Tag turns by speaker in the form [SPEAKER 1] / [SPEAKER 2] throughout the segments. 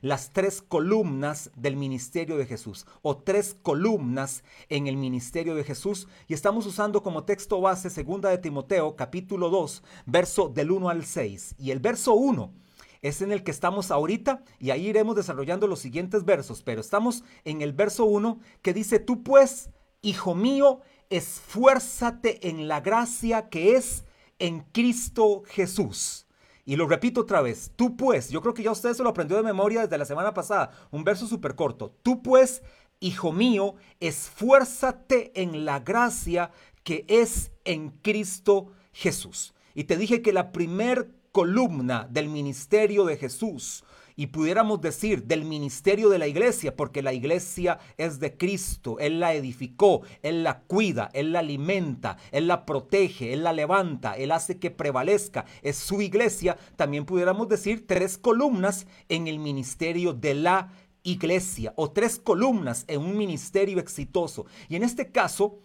[SPEAKER 1] las tres columnas del ministerio de Jesús o tres columnas en el ministerio de Jesús. Y estamos usando como texto base segunda de Timoteo capítulo 2 verso del 1 al 6 y el verso 1 es en el que estamos ahorita y ahí iremos desarrollando los siguientes versos, pero estamos en el verso 1 que dice, tú pues, hijo mío, esfuérzate en la gracia que es en Cristo Jesús. Y lo repito otra vez, tú pues, yo creo que ya usted se lo aprendió de memoria desde la semana pasada, un verso súper corto, tú pues, hijo mío, esfuérzate en la gracia que es en Cristo Jesús. Y te dije que la primer columna del ministerio de Jesús y pudiéramos decir del ministerio de la iglesia, porque la iglesia es de Cristo, Él la edificó, Él la cuida, Él la alimenta, Él la protege, Él la levanta, Él hace que prevalezca, es su iglesia, también pudiéramos decir tres columnas en el ministerio de la iglesia o tres columnas en un ministerio exitoso. Y en este caso,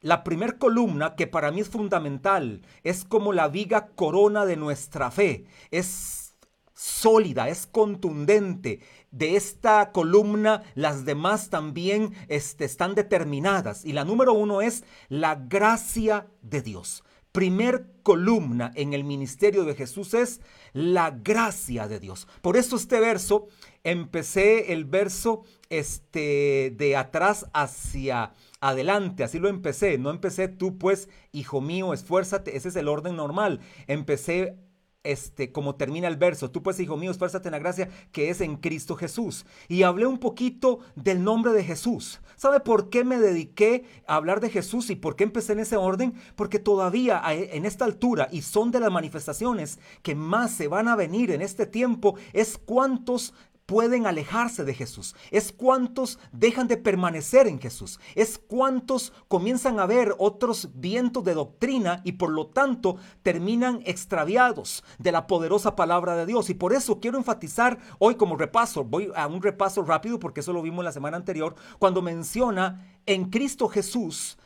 [SPEAKER 1] la primer columna, que para mí es fundamental, es como la viga corona de nuestra fe. Es sólida, es contundente. De esta columna, las demás también este, están determinadas. Y la número uno es la gracia de Dios. Primer columna en el ministerio de Jesús es la gracia de Dios. Por eso este verso, empecé el verso este, de atrás hacia adelante, así lo empecé, no empecé tú pues, hijo mío, esfuérzate, ese es el orden normal, empecé este, como termina el verso, tú pues hijo mío, esfuérzate en la gracia que es en Cristo Jesús. Y hablé un poquito del nombre de Jesús. ¿Sabe por qué me dediqué a hablar de Jesús y por qué empecé en ese orden? Porque todavía en esta altura, y son de las manifestaciones que más se van a venir en este tiempo, es cuántos pueden alejarse de Jesús. Es cuántos dejan de permanecer en Jesús. Es cuántos comienzan a ver otros vientos de doctrina y por lo tanto terminan extraviados de la poderosa palabra de Dios. Y por eso quiero enfatizar hoy como repaso, voy a un repaso rápido porque eso lo vimos la semana anterior, cuando menciona en Cristo Jesús,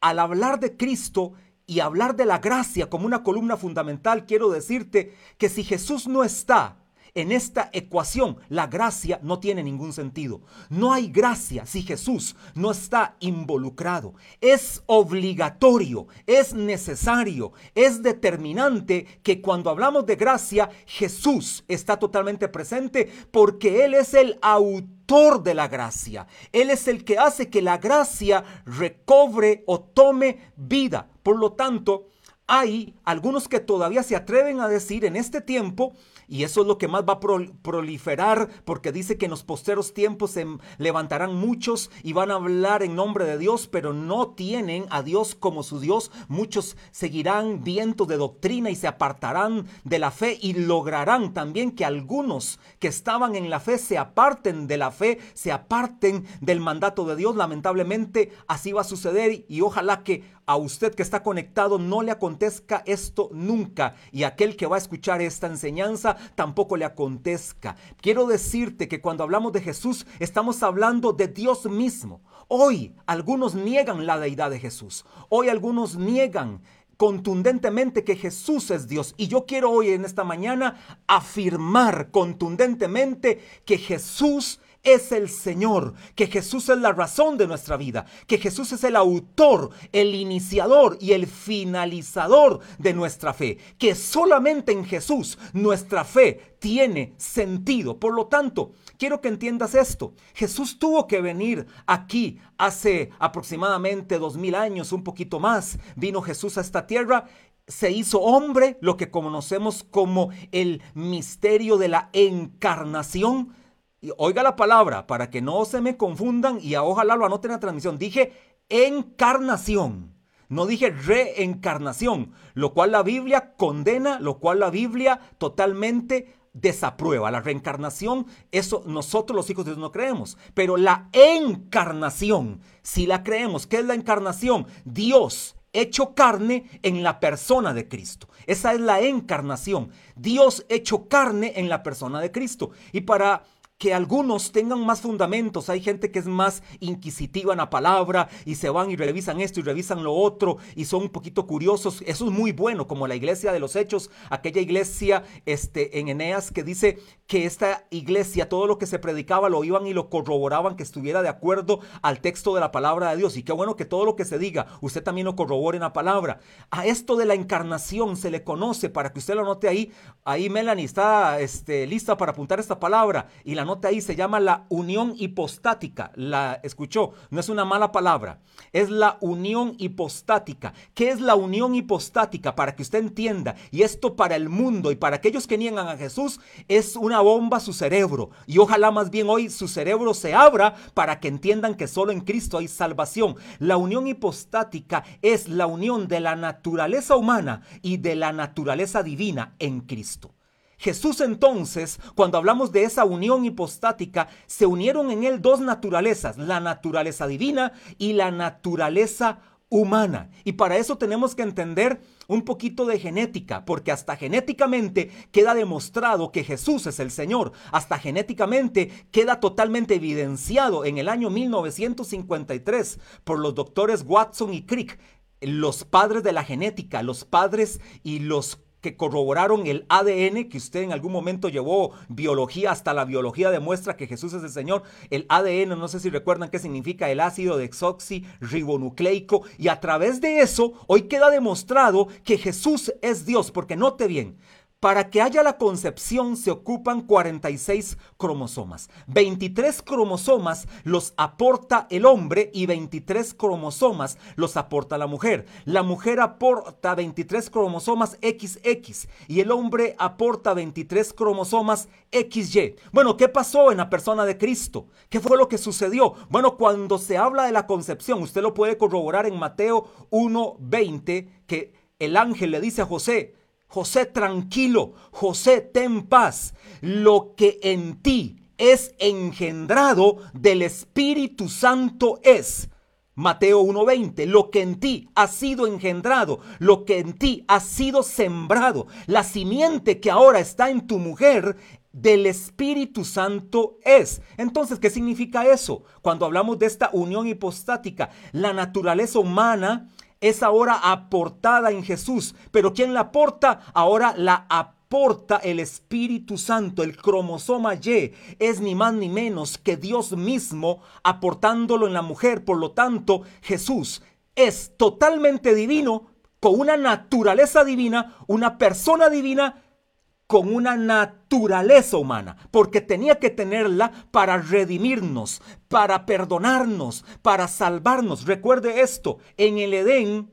[SPEAKER 1] al hablar de Cristo, y hablar de la gracia como una columna fundamental, quiero decirte que si Jesús no está, en esta ecuación, la gracia no tiene ningún sentido. No hay gracia si Jesús no está involucrado. Es obligatorio, es necesario, es determinante que cuando hablamos de gracia, Jesús está totalmente presente porque Él es el autor de la gracia. Él es el que hace que la gracia recobre o tome vida. Por lo tanto, hay algunos que todavía se atreven a decir en este tiempo y eso es lo que más va a proliferar porque dice que en los posteros tiempos se levantarán muchos y van a hablar en nombre de Dios, pero no tienen a Dios como su Dios. Muchos seguirán vientos de doctrina y se apartarán de la fe y lograrán también que algunos que estaban en la fe se aparten de la fe, se aparten del mandato de Dios. Lamentablemente así va a suceder y ojalá que a usted que está conectado no le acontezca esto nunca y aquel que va a escuchar esta enseñanza tampoco le acontezca. Quiero decirte que cuando hablamos de Jesús estamos hablando de Dios mismo. Hoy algunos niegan la deidad de Jesús. Hoy algunos niegan contundentemente que Jesús es Dios. Y yo quiero hoy en esta mañana afirmar contundentemente que Jesús es el Señor, que Jesús es la razón de nuestra vida, que Jesús es el autor, el iniciador y el finalizador de nuestra fe, que solamente en Jesús nuestra fe tiene sentido. Por lo tanto, quiero que entiendas esto. Jesús tuvo que venir aquí hace aproximadamente dos mil años, un poquito más. Vino Jesús a esta tierra se hizo hombre, lo que conocemos como el misterio de la encarnación, oiga la palabra para que no se me confundan y ojalá lo anoten en la transmisión. Dije encarnación. No dije reencarnación, lo cual la Biblia condena, lo cual la Biblia totalmente desaprueba. La reencarnación, eso nosotros los hijos de Dios no creemos. Pero la encarnación, si la creemos, ¿qué es la encarnación? Dios hecho carne en la persona de Cristo. Esa es la encarnación. Dios hecho carne en la persona de Cristo. Y para que algunos tengan más fundamentos. Hay gente que es más inquisitiva en la palabra y se van y revisan esto y revisan lo otro y son un poquito curiosos. Eso es muy bueno, como la iglesia de los hechos, aquella iglesia este, en Eneas que dice que esta iglesia, todo lo que se predicaba lo iban y lo corroboraban que estuviera de acuerdo al texto de la palabra de Dios. Y qué bueno que todo lo que se diga, usted también lo corrobore en la palabra. A esto de la encarnación se le conoce, para que usted lo note ahí, ahí Melanie está este, lista para apuntar esta palabra y la nota ahí se llama la unión hipostática. La escuchó, no es una mala palabra, es la unión hipostática. ¿Qué es la unión hipostática? Para que usted entienda, y esto para el mundo y para aquellos que niegan a Jesús, es una bomba a su cerebro. Y ojalá más bien hoy su cerebro se abra para que entiendan que solo en Cristo hay salvación. La unión hipostática es la unión de la naturaleza humana y de la naturaleza divina en Cristo. Jesús entonces, cuando hablamos de esa unión hipostática, se unieron en él dos naturalezas, la naturaleza divina y la naturaleza humana. Y para eso tenemos que entender un poquito de genética, porque hasta genéticamente queda demostrado que Jesús es el Señor. Hasta genéticamente queda totalmente evidenciado en el año 1953 por los doctores Watson y Crick, los padres de la genética, los padres y los que corroboraron el ADN, que usted en algún momento llevó biología, hasta la biología demuestra que Jesús es el Señor. El ADN, no sé si recuerdan qué significa el ácido desoxirribonucleico, y a través de eso hoy queda demostrado que Jesús es Dios, porque note bien, para que haya la concepción se ocupan 46 cromosomas. 23 cromosomas los aporta el hombre y 23 cromosomas los aporta la mujer. La mujer aporta 23 cromosomas XX y el hombre aporta 23 cromosomas XY. Bueno, ¿qué pasó en la persona de Cristo? ¿Qué fue lo que sucedió? Bueno, cuando se habla de la concepción, usted lo puede corroborar en Mateo 1:20 que el ángel le dice a José, José, tranquilo, José, ten paz. Lo que en ti es engendrado del Espíritu Santo es. Mateo 1:20, lo que en ti ha sido engendrado, lo que en ti ha sido sembrado, la simiente que ahora está en tu mujer del Espíritu Santo es. Entonces, ¿qué significa eso? Cuando hablamos de esta unión hipostática, la naturaleza humana es ahora aportada en Jesús. Pero ¿quién la aporta? Ahora la aporta el Espíritu Santo, el cromosoma Y, es ni más ni menos que Dios mismo aportándolo en la mujer. Por lo tanto, Jesús es totalmente divino, con una naturaleza divina, una persona divina con una naturaleza humana, porque tenía que tenerla para redimirnos, para perdonarnos, para salvarnos. Recuerde esto, en el Edén,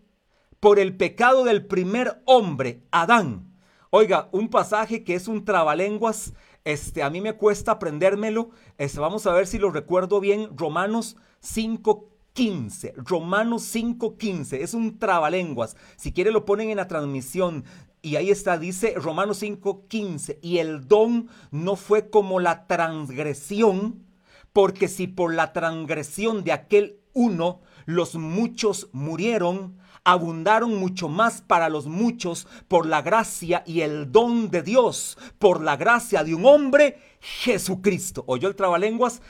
[SPEAKER 1] por el pecado del primer hombre, Adán. Oiga, un pasaje que es un trabalenguas, este, a mí me cuesta aprendérmelo, este, vamos a ver si lo recuerdo bien, Romanos 5, 15, Romanos 5:15, es un trabalenguas. Si quiere lo ponen en la transmisión. Y ahí está, dice Romanos 5:15, y el don no fue como la transgresión, porque si por la transgresión de aquel uno los muchos murieron, abundaron mucho más para los muchos por la gracia y el don de Dios, por la gracia de un hombre, Jesucristo. ¿Oyó el trabalenguas?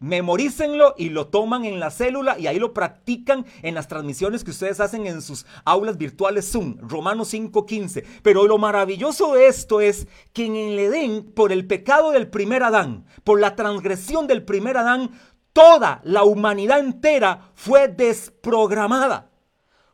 [SPEAKER 1] Memorícenlo y lo toman en la célula y ahí lo practican en las transmisiones que ustedes hacen en sus aulas virtuales Zoom, Romanos 5:15. Pero lo maravilloso de esto es que en el Edén, por el pecado del primer Adán, por la transgresión del primer Adán, toda la humanidad entera fue desprogramada.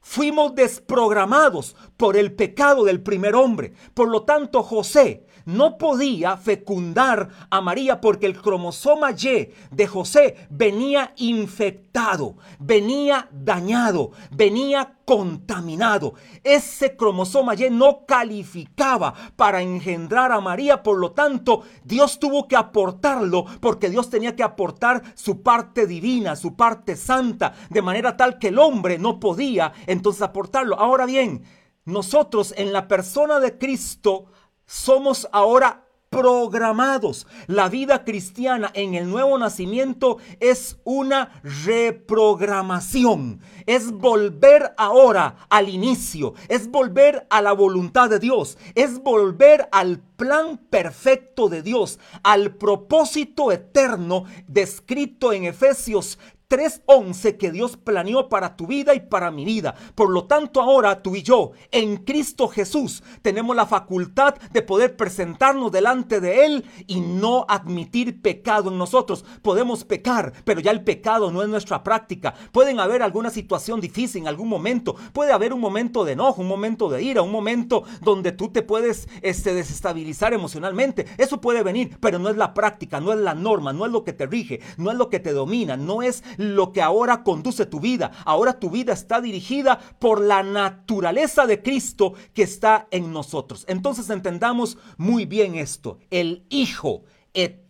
[SPEAKER 1] Fuimos desprogramados por el pecado del primer hombre. Por lo tanto, José no podía fecundar a María porque el cromosoma Y de José venía infectado, venía dañado, venía contaminado. Ese cromosoma Y no calificaba para engendrar a María, por lo tanto, Dios tuvo que aportarlo porque Dios tenía que aportar su parte divina, su parte santa, de manera tal que el hombre no podía entonces aportarlo. Ahora bien, nosotros en la persona de Cristo somos ahora programados. La vida cristiana en el nuevo nacimiento es una reprogramación. Es volver ahora al inicio. Es volver a la voluntad de Dios. Es volver al plan perfecto de Dios, al propósito eterno descrito en Efesios 3.11 que Dios planeó para tu vida y para mi vida. Por lo tanto, ahora tú y yo, en Cristo Jesús, tenemos la facultad de poder presentarnos delante de Él y no admitir pecado en nosotros. Podemos pecar, pero ya el pecado no es nuestra práctica. Pueden haber alguna situación difícil en algún momento. Puede haber un momento de enojo, un momento de ira, un momento donde tú te puedes este, desestabilizar emocionalmente. Eso puede venir, pero no es la práctica, no es la norma, no es lo que te rige, no es lo que te domina, no es lo que ahora conduce tu vida. Ahora tu vida está dirigida por la naturaleza de Cristo que está en nosotros. Entonces entendamos muy bien esto. El Hijo eterno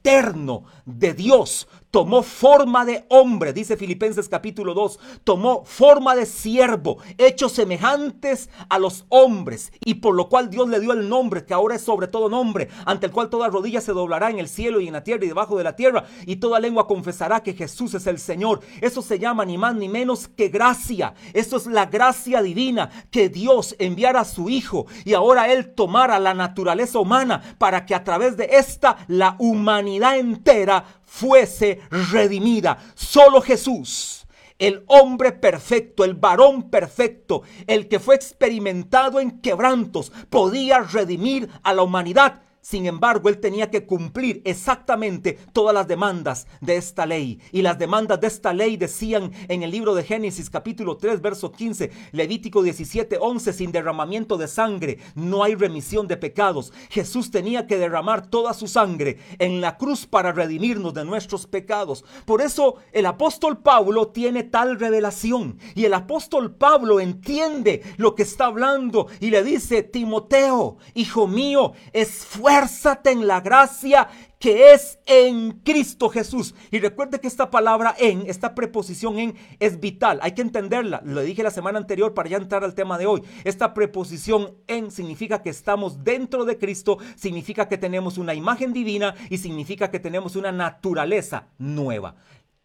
[SPEAKER 1] de Dios tomó forma de hombre, dice Filipenses capítulo 2, tomó forma de siervo, hechos semejantes a los hombres, y por lo cual Dios le dio el nombre, que ahora es sobre todo nombre, ante el cual toda rodilla se doblará en el cielo y en la tierra y debajo de la tierra, y toda lengua confesará que Jesús es el Señor. Eso se llama ni más ni menos que gracia. Eso es la gracia divina que Dios enviara a su Hijo y ahora Él tomara la naturaleza humana para que a través de esta la humanidad entera fuese redimida. Solo Jesús, el hombre perfecto, el varón perfecto, el que fue experimentado en quebrantos, podía redimir a la humanidad sin embargo, él tenía que cumplir exactamente todas las demandas de esta ley. Y las demandas de esta ley decían en el libro de Génesis capítulo 3, verso 15, Levítico 17, 11, sin derramamiento de sangre no hay remisión de pecados. Jesús tenía que derramar toda su sangre en la cruz para redimirnos de nuestros pecados. Por eso el apóstol Pablo tiene tal revelación. Y el apóstol Pablo entiende lo que está hablando y le dice, Timoteo, hijo mío, esfuerzo esfuérzate en la gracia que es en Cristo Jesús. Y recuerde que esta palabra en, esta preposición en, es vital. Hay que entenderla. Lo dije la semana anterior para ya entrar al tema de hoy. Esta preposición en significa que estamos dentro de Cristo, significa que tenemos una imagen divina y significa que tenemos una naturaleza nueva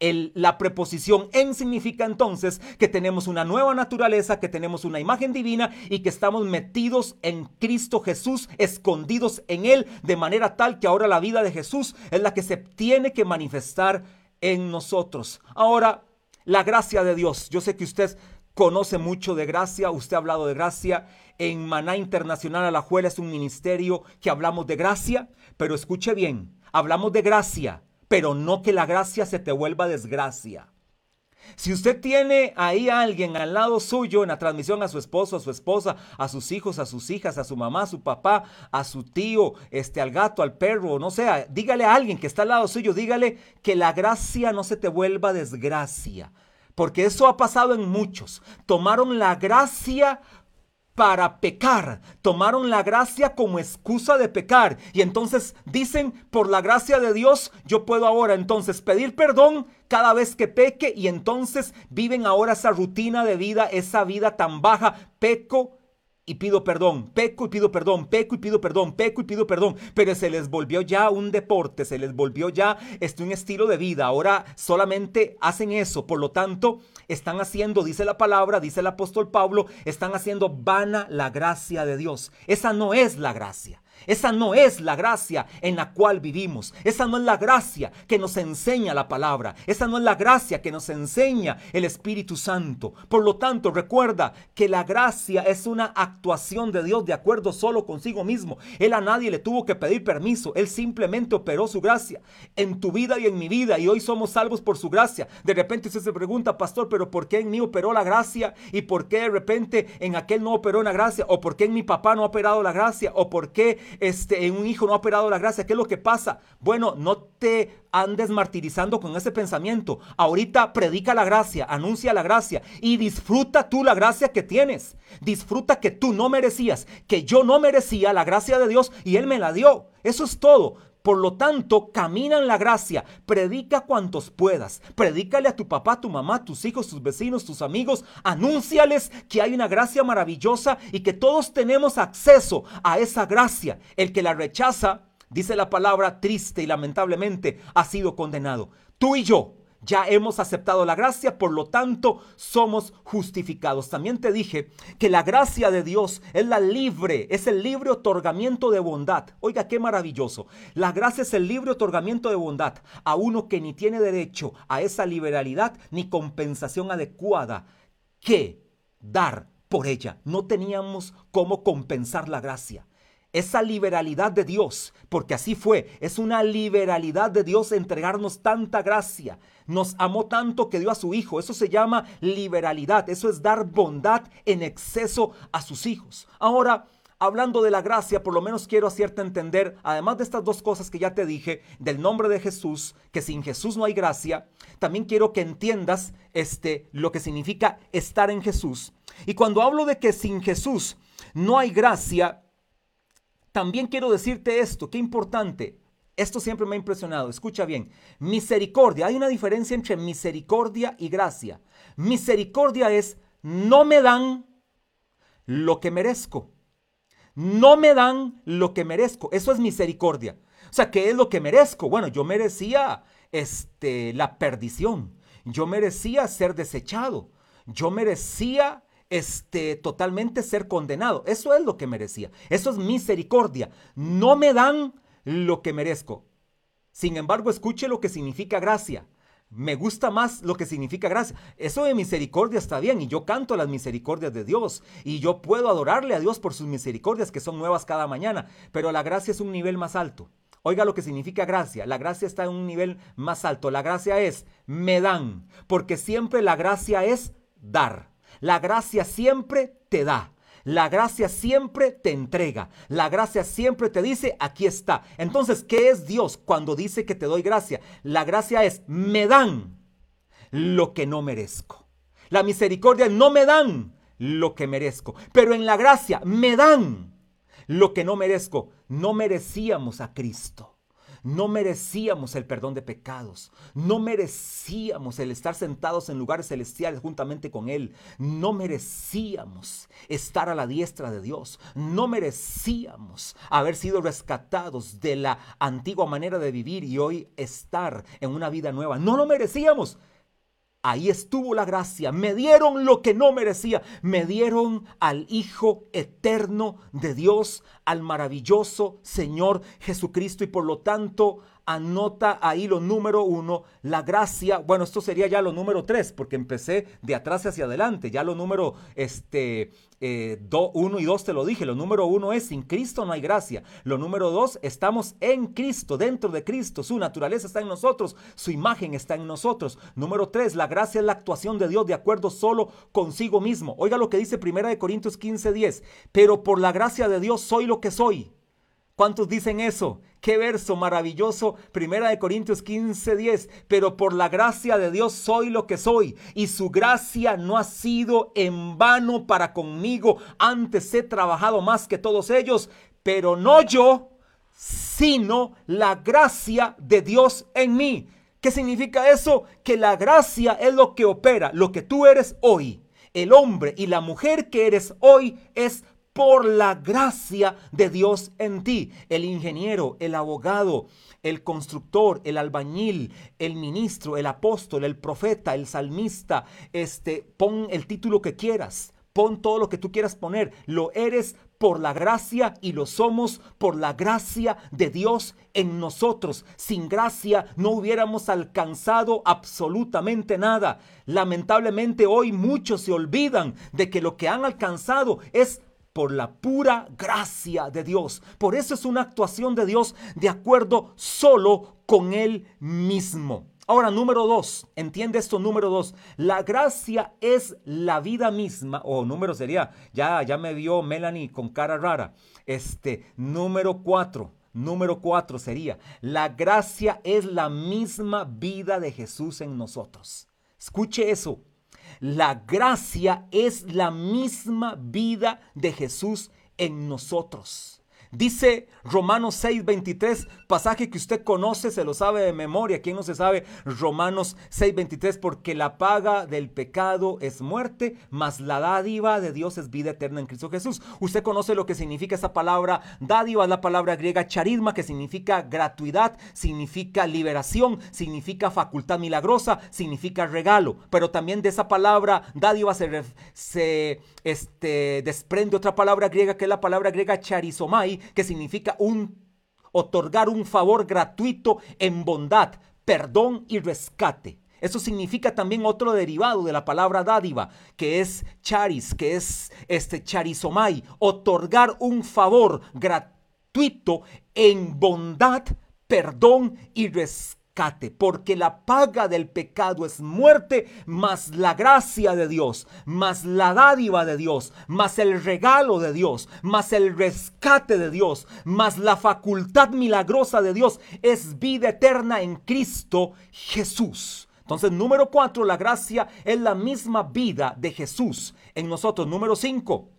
[SPEAKER 1] la preposición en significa entonces que tenemos una nueva naturaleza, que tenemos una imagen divina y que estamos metidos en Cristo Jesús, escondidos en Él, de manera tal que ahora la vida de Jesús es la que se tiene que manifestar en nosotros. Ahora, la gracia de Dios. Yo sé que usted conoce mucho de gracia, usted ha hablado de gracia. En Maná Internacional Alajuela es un ministerio que hablamos de gracia, pero escuche bien, hablamos de gracia pero no que la gracia se te vuelva desgracia. Si usted tiene ahí a alguien al lado suyo en la transmisión a su esposo, a su esposa, a sus hijos, a sus hijas, a su mamá, a su papá, a su tío, este, al gato, al perro, no sé, dígale a alguien que está al lado suyo, dígale que la gracia no se te vuelva desgracia. Porque eso ha pasado en muchos. Tomaron la gracia para pecar. Tomaron la gracia como excusa de pecar. Y entonces dicen, por la gracia de Dios, yo puedo ahora entonces pedir perdón cada vez que peque y entonces viven ahora esa rutina de vida, esa vida tan baja. Peco, y pido perdón, peco y pido perdón, peco y pido perdón, peco y pido perdón, pero se les volvió ya un deporte, se les volvió ya este, un estilo de vida, ahora solamente hacen eso, por lo tanto están haciendo, dice la palabra, dice el apóstol Pablo, están haciendo vana la gracia de Dios, esa no es la gracia. Esa no es la gracia en la cual vivimos. Esa no es la gracia que nos enseña la palabra. Esa no es la gracia que nos enseña el Espíritu Santo. Por lo tanto, recuerda que la gracia es una actuación de Dios de acuerdo solo consigo mismo. Él a nadie le tuvo que pedir permiso. Él simplemente operó su gracia en tu vida y en mi vida. Y hoy somos salvos por su gracia. De repente usted se pregunta, pastor, pero ¿por qué en mí operó la gracia? ¿Y por qué de repente en aquel no operó la gracia? ¿O por qué en mi papá no ha operado la gracia? ¿O por qué este, en un hijo no ha operado la gracia. ¿Qué es lo que pasa? Bueno, no te andes martirizando con ese pensamiento. Ahorita predica la gracia, anuncia la gracia y disfruta tú la gracia que tienes. Disfruta que tú no merecías, que yo no merecía la gracia de Dios y Él me la dio. Eso es todo. Por lo tanto, camina en la gracia, predica cuantos puedas, predícale a tu papá, tu mamá, tus hijos, tus vecinos, tus amigos, anúnciales que hay una gracia maravillosa y que todos tenemos acceso a esa gracia. El que la rechaza dice la palabra triste y lamentablemente, ha sido condenado. Tú y yo ya hemos aceptado la gracia, por lo tanto somos justificados. También te dije que la gracia de Dios es la libre, es el libre otorgamiento de bondad. Oiga, qué maravilloso. La gracia es el libre otorgamiento de bondad a uno que ni tiene derecho a esa liberalidad ni compensación adecuada que dar por ella. No teníamos cómo compensar la gracia esa liberalidad de Dios, porque así fue, es una liberalidad de Dios entregarnos tanta gracia. Nos amó tanto que dio a su Hijo. Eso se llama liberalidad. Eso es dar bondad en exceso a sus hijos. Ahora, hablando de la gracia, por lo menos quiero hacerte entender, además de estas dos cosas que ya te dije, del nombre de Jesús, que sin Jesús no hay gracia, también quiero que entiendas este, lo que significa estar en Jesús. Y cuando hablo de que sin Jesús no hay gracia, también quiero decirte esto, qué importante. Esto siempre me ha impresionado. Escucha bien. Misericordia. Hay una diferencia entre misericordia y gracia. Misericordia es no me dan lo que merezco. No me dan lo que merezco. Eso es misericordia. O sea, ¿qué es lo que merezco? Bueno, yo merecía este, la perdición. Yo merecía ser desechado. Yo merecía este, totalmente ser condenado. Eso es lo que merecía. Eso es misericordia. No me dan lo que merezco. Sin embargo, escuche lo que significa gracia. Me gusta más lo que significa gracia. Eso de misericordia está bien y yo canto las misericordias de Dios y yo puedo adorarle a Dios por sus misericordias que son nuevas cada mañana, pero la gracia es un nivel más alto. Oiga lo que significa gracia. La gracia está en un nivel más alto. La gracia es me dan, porque siempre la gracia es dar. La gracia siempre te da. La gracia siempre te entrega. La gracia siempre te dice, aquí está. Entonces, ¿qué es Dios cuando dice que te doy gracia? La gracia es, me dan lo que no merezco. La misericordia no me dan lo que merezco. Pero en la gracia me dan lo que no merezco. No merecíamos a Cristo. No merecíamos el perdón de pecados. No merecíamos el estar sentados en lugares celestiales juntamente con Él. No merecíamos estar a la diestra de Dios. No merecíamos haber sido rescatados de la antigua manera de vivir y hoy estar en una vida nueva. No lo merecíamos. Ahí estuvo la gracia. Me dieron lo que no merecía. Me dieron al Hijo eterno de Dios, al maravilloso Señor Jesucristo. Y por lo tanto, anota ahí lo número uno, la gracia. Bueno, esto sería ya lo número tres, porque empecé de atrás hacia adelante. Ya lo número este, eh, uno y dos te lo dije. Lo número uno es sin Cristo no hay gracia. Lo número dos, estamos en Cristo, dentro de Cristo. Su naturaleza está en nosotros, su imagen está en nosotros. Número tres, la gracia es la actuación de Dios de acuerdo solo consigo mismo. Oiga lo que dice Primera de Corintios 15, 10. Pero por la gracia de Dios soy lo que soy. ¿Cuántos dicen eso? Qué verso maravilloso. Primera de Corintios 15, 10. Pero por la gracia de Dios soy lo que soy. Y su gracia no ha sido en vano para conmigo. Antes he trabajado más que todos ellos. Pero no yo, sino la gracia de Dios en mí. ¿Qué significa eso? Que la gracia es lo que opera. Lo que tú eres hoy. El hombre y la mujer que eres hoy es por la gracia de Dios en ti. El ingeniero, el abogado, el constructor, el albañil, el ministro, el apóstol, el profeta, el salmista, este, pon el título que quieras. Pon todo lo que tú quieras poner. Lo eres por la gracia y lo somos por la gracia de Dios en nosotros. Sin gracia no hubiéramos alcanzado absolutamente nada. Lamentablemente hoy muchos se olvidan de que lo que han alcanzado es por la pura gracia de Dios. Por eso es una actuación de Dios de acuerdo solo con Él mismo. Ahora, número dos, entiende esto, número dos, la gracia es la vida misma, o número sería, ya, ya me vio Melanie con cara rara, este, número cuatro, número cuatro sería, la gracia es la misma vida de Jesús en nosotros. Escuche eso, la gracia es la misma vida de Jesús en nosotros. Dice Romanos 6:23, pasaje que usted conoce, se lo sabe de memoria. ¿Quién no se sabe? Romanos 6:23, porque la paga del pecado es muerte, mas la dádiva de Dios es vida eterna en Cristo Jesús. Usted conoce lo que significa esa palabra dádiva, la palabra griega charisma, que significa gratuidad, significa liberación, significa facultad milagrosa, significa regalo. Pero también de esa palabra dádiva se, este, desprende otra palabra griega que es la palabra griega charizomai, que significa un otorgar un favor gratuito en bondad, perdón y rescate. Eso significa también otro derivado de la palabra dádiva, que es charis, que es este charizomai, otorgar un favor gratuito en bondad, perdón y rescate porque la paga del pecado es muerte, más la gracia de Dios, más la dádiva de Dios, más el regalo de Dios, más el rescate de Dios, más la facultad milagrosa de Dios es vida eterna en Cristo Jesús. Entonces, número cuatro, la gracia es la misma vida de Jesús en nosotros. Número cinco,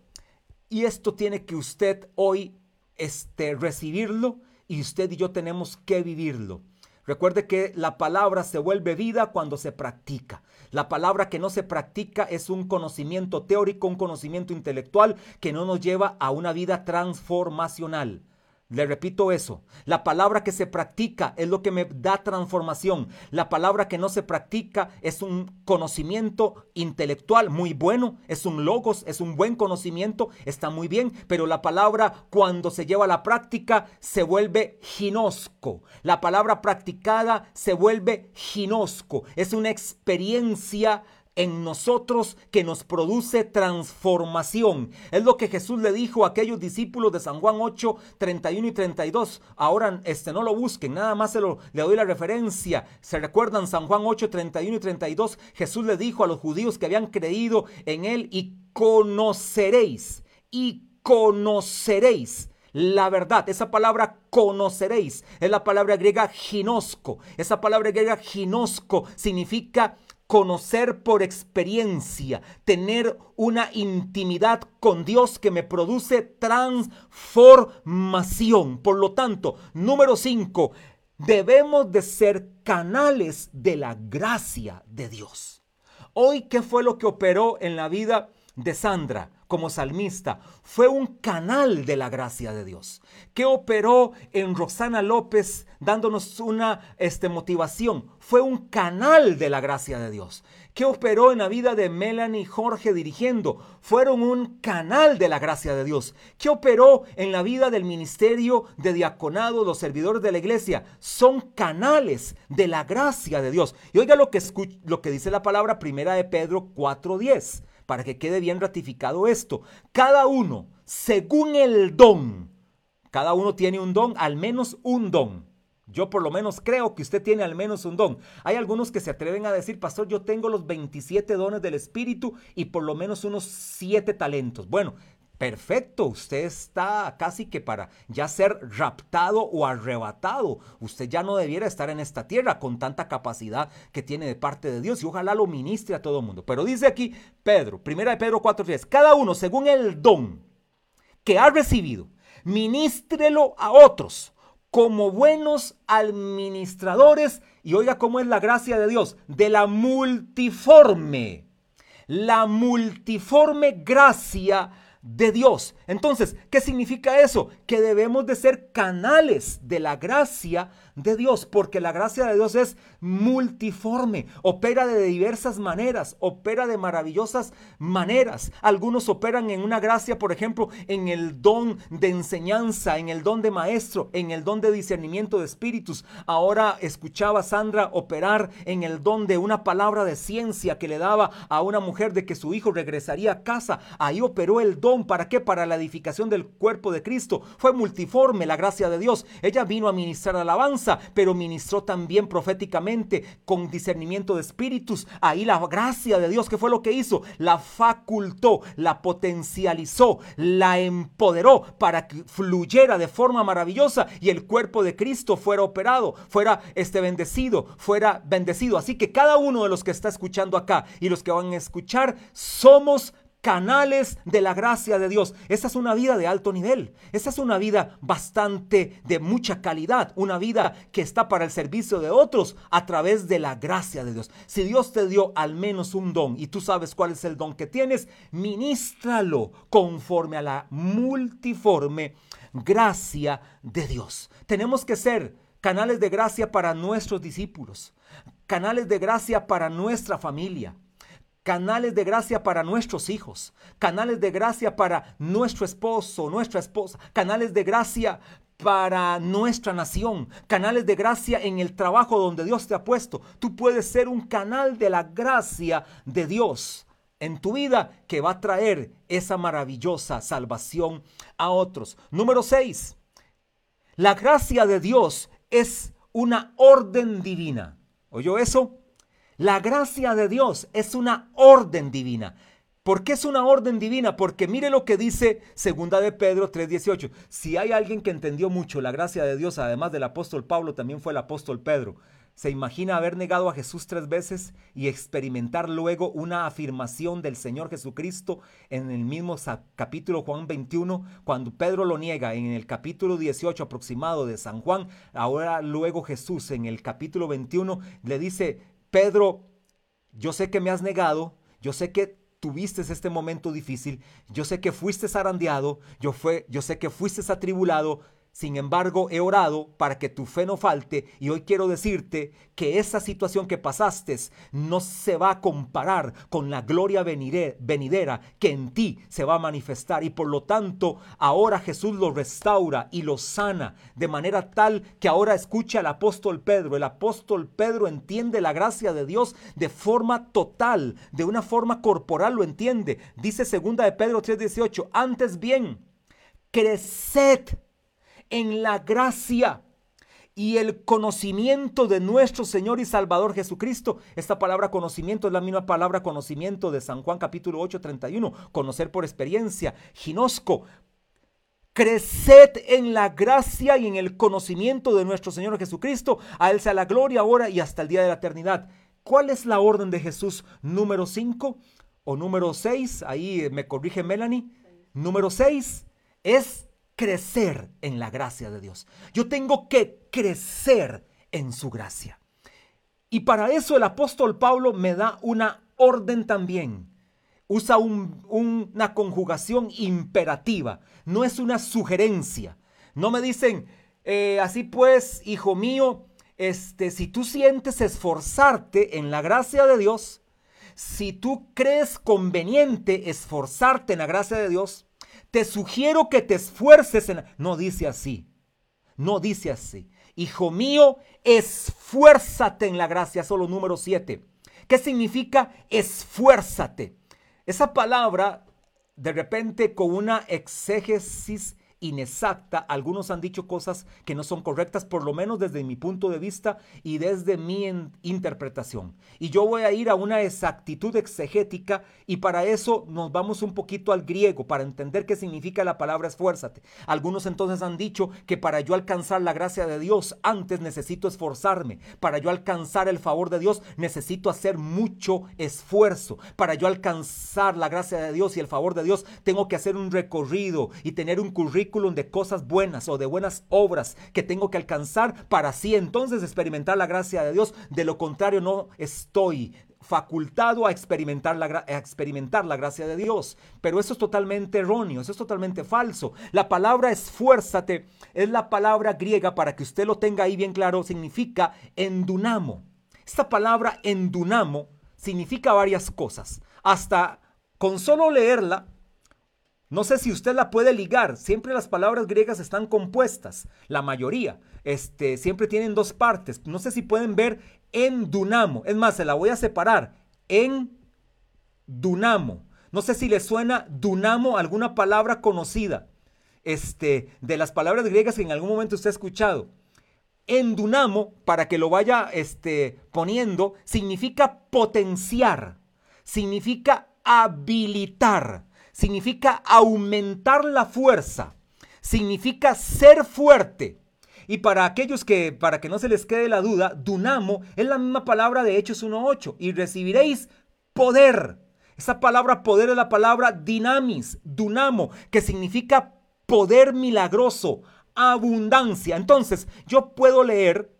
[SPEAKER 1] y esto tiene que usted hoy este, recibirlo y usted y yo tenemos que vivirlo. Recuerde que la palabra se vuelve vida cuando se practica. La palabra que no se practica es un conocimiento teórico, un conocimiento intelectual que no nos lleva a una vida transformacional. Le repito eso. La palabra que se practica es lo que me da transformación. La palabra que no se practica es un conocimiento intelectual muy bueno. Es un logos, es un buen conocimiento. Está muy bien. Pero la palabra cuando se lleva a la práctica se vuelve ginosco. La palabra practicada se vuelve ginosco. Es una experiencia en nosotros que nos produce transformación. Es lo que Jesús le dijo a aquellos discípulos de San Juan 8, 31 y 32. Ahora este, no lo busquen, nada más se lo, le doy la referencia. ¿Se recuerdan San Juan 8, 31 y 32? Jesús le dijo a los judíos que habían creído en él y conoceréis, y conoceréis la verdad. Esa palabra conoceréis es la palabra griega ginosco. Esa palabra griega ginosco significa conocer por experiencia, tener una intimidad con Dios que me produce transformación. Por lo tanto, número 5, debemos de ser canales de la gracia de Dios. Hoy, ¿qué fue lo que operó en la vida de Sandra? Como salmista fue un canal de la gracia de Dios, que operó en Roxana López dándonos una este, motivación. Fue un canal de la gracia de Dios, que operó en la vida de Melanie Jorge dirigiendo. Fueron un canal de la gracia de Dios, que operó en la vida del ministerio de diaconado, los servidores de la iglesia. Son canales de la gracia de Dios. Y oiga lo que, lo que dice la palabra primera de Pedro 4.10 para que quede bien ratificado esto. Cada uno, según el don, cada uno tiene un don, al menos un don. Yo por lo menos creo que usted tiene al menos un don. Hay algunos que se atreven a decir, pastor, yo tengo los 27 dones del Espíritu y por lo menos unos 7 talentos. Bueno, Perfecto, usted está casi que para ya ser raptado o arrebatado. Usted ya no debiera estar en esta tierra con tanta capacidad que tiene de parte de Dios y ojalá lo ministre a todo el mundo. Pero dice aquí Pedro, primera de Pedro 4:10, cada uno según el don que ha recibido, ministrelo a otros como buenos administradores y oiga cómo es la gracia de Dios, de la multiforme, la multiforme gracia de Dios. Entonces, ¿qué significa eso? Que debemos de ser canales de la gracia de Dios, porque la gracia de Dios es multiforme, opera de diversas maneras, opera de maravillosas maneras. Algunos operan en una gracia, por ejemplo, en el don de enseñanza, en el don de maestro, en el don de discernimiento de espíritus. Ahora escuchaba a Sandra operar en el don de una palabra de ciencia que le daba a una mujer de que su hijo regresaría a casa. Ahí operó el don, ¿para qué? Para la edificación del cuerpo de Cristo. Fue multiforme la gracia de Dios. Ella vino a ministrar alabanza pero ministró también proféticamente con discernimiento de espíritus. Ahí la gracia de Dios, ¿qué fue lo que hizo? La facultó, la potencializó, la empoderó para que fluyera de forma maravillosa y el cuerpo de Cristo fuera operado, fuera este bendecido, fuera bendecido. Así que cada uno de los que está escuchando acá y los que van a escuchar, somos canales de la gracia de Dios. Esa es una vida de alto nivel. Esa es una vida bastante de mucha calidad. Una vida que está para el servicio de otros a través de la gracia de Dios. Si Dios te dio al menos un don y tú sabes cuál es el don que tienes, ministralo conforme a la multiforme gracia de Dios. Tenemos que ser canales de gracia para nuestros discípulos, canales de gracia para nuestra familia, canales de gracia para nuestros hijos, canales de gracia para nuestro esposo, nuestra esposa, canales de gracia para nuestra nación, canales de gracia en el trabajo donde Dios te ha puesto. Tú puedes ser un canal de la gracia de Dios en tu vida que va a traer esa maravillosa salvación a otros. Número 6. La gracia de Dios es una orden divina. ¿Oyó eso? La gracia de Dios es una orden divina. ¿Por qué es una orden divina? Porque mire lo que dice segunda de Pedro 3:18. Si hay alguien que entendió mucho la gracia de Dios, además del apóstol Pablo, también fue el apóstol Pedro. ¿Se imagina haber negado a Jesús tres veces y experimentar luego una afirmación del Señor Jesucristo en el mismo capítulo Juan 21? Cuando Pedro lo niega en el capítulo 18 aproximado de San Juan, ahora luego Jesús en el capítulo 21 le dice, Pedro, yo sé que me has negado, yo sé que tuviste este momento difícil, yo sé que fuiste zarandeado, yo, fue, yo sé que fuiste atribulado, sin embargo, he orado para que tu fe no falte y hoy quiero decirte que esa situación que pasaste no se va a comparar con la gloria venidera que en ti se va a manifestar y por lo tanto ahora Jesús lo restaura y lo sana de manera tal que ahora escucha al apóstol Pedro. El apóstol Pedro entiende la gracia de Dios de forma total, de una forma corporal lo entiende. Dice segunda de Pedro 3:18, antes bien, creced en la gracia y el conocimiento de nuestro Señor y Salvador Jesucristo. Esta palabra conocimiento es la misma palabra conocimiento de San Juan capítulo 8, 31. Conocer por experiencia. Ginosco. Creced en la gracia y en el conocimiento de nuestro Señor Jesucristo. A Él sea la gloria ahora y hasta el día de la eternidad. ¿Cuál es la orden de Jesús número 5 o número 6? Ahí me corrige Melanie. Número 6 es crecer en la gracia de Dios. Yo tengo que crecer en su gracia. Y para eso el apóstol Pablo me da una orden también. Usa una conjugación imperativa, no es una sugerencia. No me dicen, eh, así pues, hijo mío, este, si tú sientes esforzarte en la gracia de Dios, si tú crees conveniente esforzarte en la gracia de Dios, te sugiero que te esfuerces en... No dice así. No dice así. Hijo mío, esfuérzate en la gracia, solo número 7. ¿Qué significa esfuérzate? Esa palabra, de repente, con una exégesis inexacta, algunos han dicho cosas que no son correctas, por lo menos desde mi punto de vista y desde mi interpretación. Y yo voy a ir a una exactitud exegética y para eso nos vamos un poquito al griego, para entender qué significa la palabra esfuérzate. Algunos entonces han dicho que para yo alcanzar la gracia de Dios, antes necesito esforzarme. Para yo alcanzar el favor de Dios, necesito hacer mucho esfuerzo. Para yo alcanzar la gracia de Dios y el favor de Dios, tengo que hacer un recorrido y tener un currículum de cosas buenas o de buenas obras que tengo que alcanzar para así entonces experimentar la gracia de Dios. De lo contrario, no estoy facultado a experimentar la, a experimentar la gracia de Dios. Pero eso es totalmente erróneo, eso es totalmente falso. La palabra esfuérzate es la palabra griega, para que usted lo tenga ahí bien claro, significa endunamo. Esta palabra endunamo significa varias cosas. Hasta con solo leerla, no sé si usted la puede ligar. Siempre las palabras griegas están compuestas, la mayoría. Este, siempre tienen dos partes. No sé si pueden ver en dunamo. Es más, se la voy a separar. En dunamo. No sé si le suena dunamo alguna palabra conocida. Este, de las palabras griegas que en algún momento usted ha escuchado. En dunamo, para que lo vaya este, poniendo, significa potenciar, significa habilitar significa aumentar la fuerza, significa ser fuerte. Y para aquellos que, para que no se les quede la duda, dunamo es la misma palabra de Hechos 1.8 y recibiréis poder. Esa palabra poder es la palabra dinamis, dunamo, que significa poder milagroso, abundancia. Entonces, yo puedo leer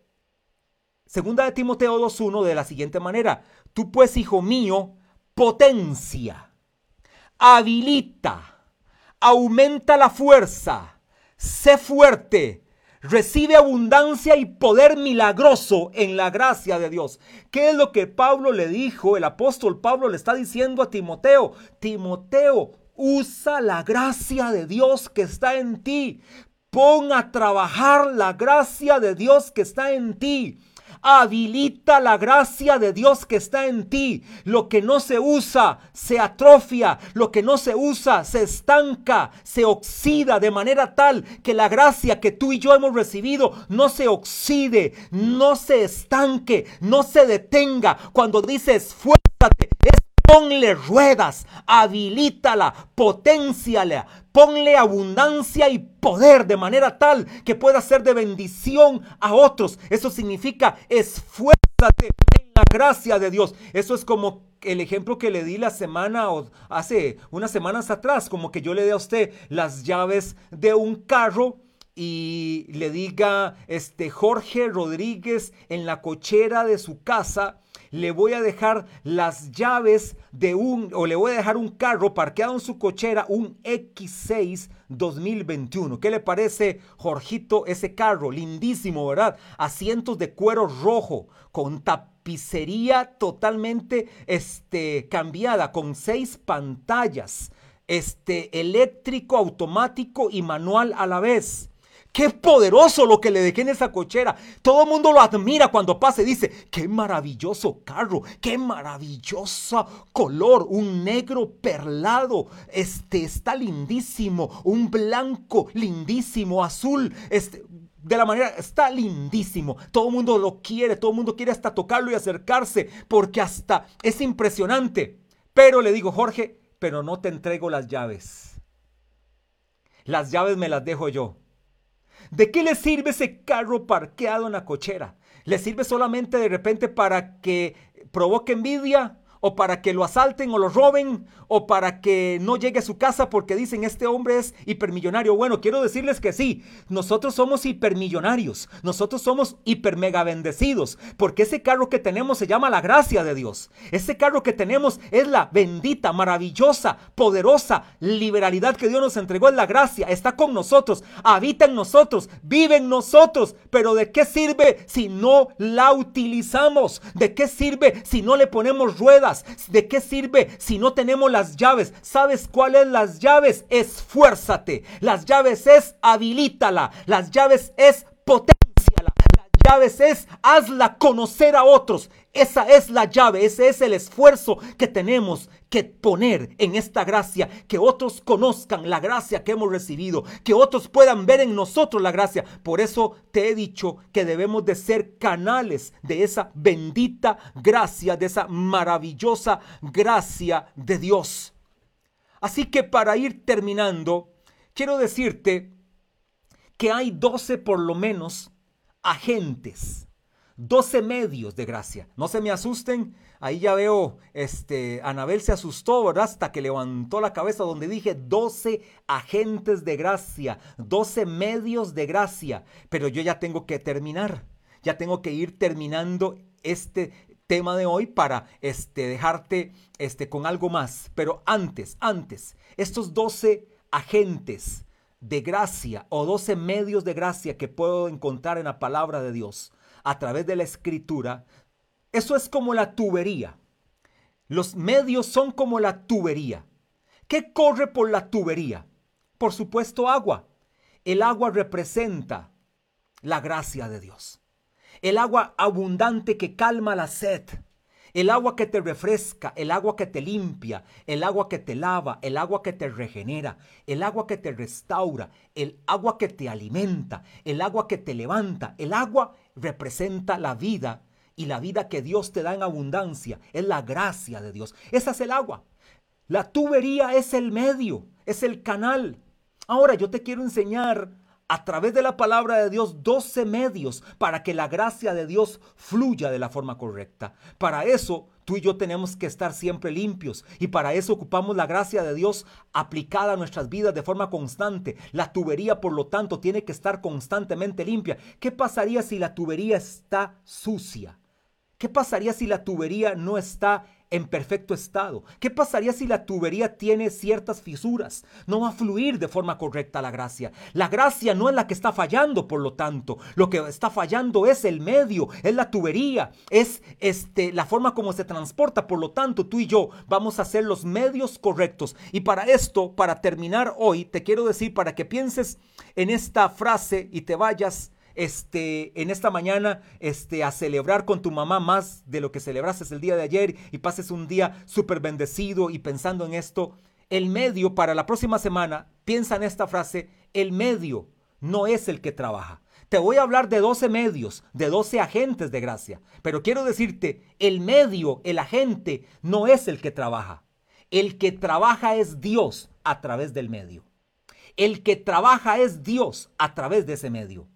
[SPEAKER 1] Segunda de Timoteo 2.1 de la siguiente manera. Tú pues, hijo mío, potencia, habilita, aumenta la fuerza, sé fuerte, recibe abundancia y poder milagroso en la gracia de Dios. ¿Qué es lo que Pablo le dijo? El apóstol Pablo le está diciendo a Timoteo, Timoteo, usa la gracia de Dios que está en ti. Pon a trabajar la gracia de Dios que está en ti. Habilita la gracia de Dios que está en ti. Lo que no se usa se atrofia. Lo que no se usa se estanca, se oxida de manera tal que la gracia que tú y yo hemos recibido no se oxide, no se estanque, no se detenga. Cuando dices esfuérzate, ponle ruedas, habilítala, potenciala, ponle abundancia y poder de manera tal que pueda ser de bendición a otros. Eso significa esfuérzate en la gracia de Dios. Eso es como el ejemplo que le di la semana o hace unas semanas atrás, como que yo le dé a usted las llaves de un carro y le diga, este Jorge Rodríguez en la cochera de su casa le voy a dejar las llaves de un, o le voy a dejar un carro parqueado en su cochera, un X6 2021. ¿Qué le parece, Jorgito, ese carro? Lindísimo, ¿verdad? Asientos de cuero rojo, con tapicería totalmente este, cambiada, con seis pantallas, este, eléctrico, automático y manual a la vez. Qué poderoso lo que le dejé en esa cochera. Todo el mundo lo admira cuando pasa y dice, qué maravilloso carro, qué maravilloso color, un negro perlado, este está lindísimo, un blanco lindísimo, azul, este, de la manera, está lindísimo. Todo el mundo lo quiere, todo el mundo quiere hasta tocarlo y acercarse, porque hasta es impresionante. Pero le digo, Jorge, pero no te entrego las llaves. Las llaves me las dejo yo. ¿De qué le sirve ese carro parqueado en la cochera? ¿Le sirve solamente de repente para que provoque envidia? O para que lo asalten o lo roben, o para que no llegue a su casa porque dicen este hombre es hipermillonario. Bueno, quiero decirles que sí, nosotros somos hipermillonarios, nosotros somos hiper mega bendecidos, porque ese carro que tenemos se llama la gracia de Dios. Ese carro que tenemos es la bendita, maravillosa, poderosa liberalidad que Dios nos entregó, es la gracia, está con nosotros, habita en nosotros, vive en nosotros, pero ¿de qué sirve si no la utilizamos? ¿De qué sirve si no le ponemos ruedas? ¿De qué sirve si no tenemos las llaves? ¿Sabes cuáles las llaves? Esfuérzate. Las llaves es habilítala. Las llaves es potenciala. Las llaves es hazla conocer a otros. Esa es la llave, ese es el esfuerzo que tenemos que poner en esta gracia, que otros conozcan la gracia que hemos recibido, que otros puedan ver en nosotros la gracia. Por eso te he dicho que debemos de ser canales de esa bendita gracia, de esa maravillosa gracia de Dios. Así que para ir terminando, quiero decirte que hay 12 por lo menos agentes 12 medios de gracia. No se me asusten. Ahí ya veo, este, Anabel se asustó. Hasta que levantó la cabeza donde dije 12 agentes de gracia, 12 medios de gracia. Pero yo ya tengo que terminar. Ya tengo que ir terminando este tema de hoy para este, dejarte este, con algo más. Pero antes, antes, estos 12 agentes de gracia o 12 medios de gracia que puedo encontrar en la palabra de Dios a través de la escritura, eso es como la tubería. Los medios son como la tubería. ¿Qué corre por la tubería? Por supuesto agua. El agua representa la gracia de Dios. El agua abundante que calma la sed. El agua que te refresca, el agua que te limpia, el agua que te lava, el agua que te regenera, el agua que te restaura, el agua que te alimenta, el agua que te levanta. El agua representa la vida y la vida que Dios te da en abundancia. Es la gracia de Dios. Esa es el agua. La tubería es el medio, es el canal. Ahora yo te quiero enseñar a través de la palabra de Dios 12 medios para que la gracia de Dios fluya de la forma correcta. Para eso tú y yo tenemos que estar siempre limpios y para eso ocupamos la gracia de Dios aplicada a nuestras vidas de forma constante. La tubería, por lo tanto, tiene que estar constantemente limpia. ¿Qué pasaría si la tubería está sucia? ¿Qué pasaría si la tubería no está en perfecto estado? ¿Qué pasaría si la tubería tiene ciertas fisuras? No va a fluir de forma correcta la gracia. La gracia no es la que está fallando, por lo tanto. Lo que está fallando es el medio, es la tubería, es este, la forma como se transporta. Por lo tanto, tú y yo vamos a hacer los medios correctos. Y para esto, para terminar hoy, te quiero decir, para que pienses en esta frase y te vayas este, en esta mañana este, a celebrar con tu mamá más de lo que celebraste el día de ayer y pases un día súper bendecido y pensando en esto, el medio para la próxima semana, piensa en esta frase, el medio no es el que trabaja. Te voy a hablar de 12 medios, de 12 agentes de gracia, pero quiero decirte, el medio, el agente, no es el que trabaja. El que trabaja es Dios a través del medio. El que trabaja es Dios a través de ese medio.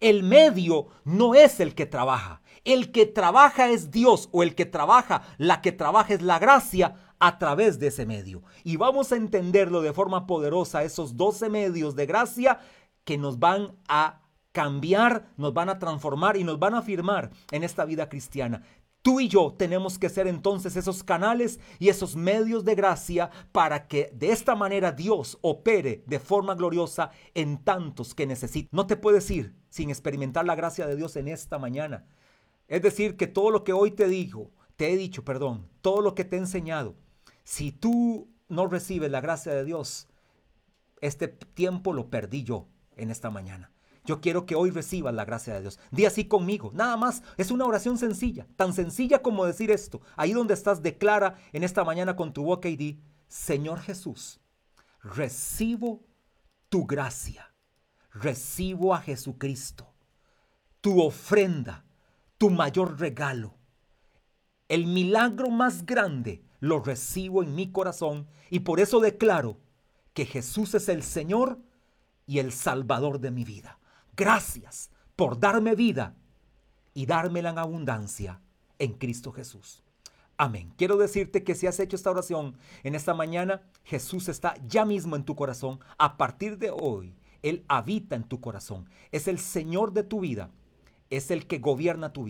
[SPEAKER 1] El medio no es el que trabaja. El que trabaja es Dios o el que trabaja, la que trabaja es la gracia a través de ese medio. Y vamos a entenderlo de forma poderosa, esos 12 medios de gracia que nos van a cambiar, nos van a transformar y nos van a afirmar en esta vida cristiana. Tú y yo tenemos que ser entonces esos canales y esos medios de gracia para que de esta manera Dios opere de forma gloriosa en tantos que necesitan. No te puedes ir sin experimentar la gracia de Dios en esta mañana. Es decir, que todo lo que hoy te digo, te he dicho, perdón, todo lo que te he enseñado, si tú no recibes la gracia de Dios, este tiempo lo perdí yo en esta mañana. Yo quiero que hoy recibas la gracia de Dios. Di así conmigo. Nada más. Es una oración sencilla. Tan sencilla como decir esto. Ahí donde estás, declara en esta mañana con tu boca y di, Señor Jesús, recibo tu gracia. Recibo a Jesucristo. Tu ofrenda. Tu mayor regalo. El milagro más grande lo recibo en mi corazón y por eso declaro que Jesús es el Señor y el Salvador de mi vida. Gracias por darme vida y dármela en abundancia en Cristo Jesús. Amén. Quiero decirte que si has hecho esta oración en esta mañana, Jesús está ya mismo en tu corazón. A partir de hoy, Él habita en tu corazón. Es el Señor de tu vida. Es el que gobierna tu vida.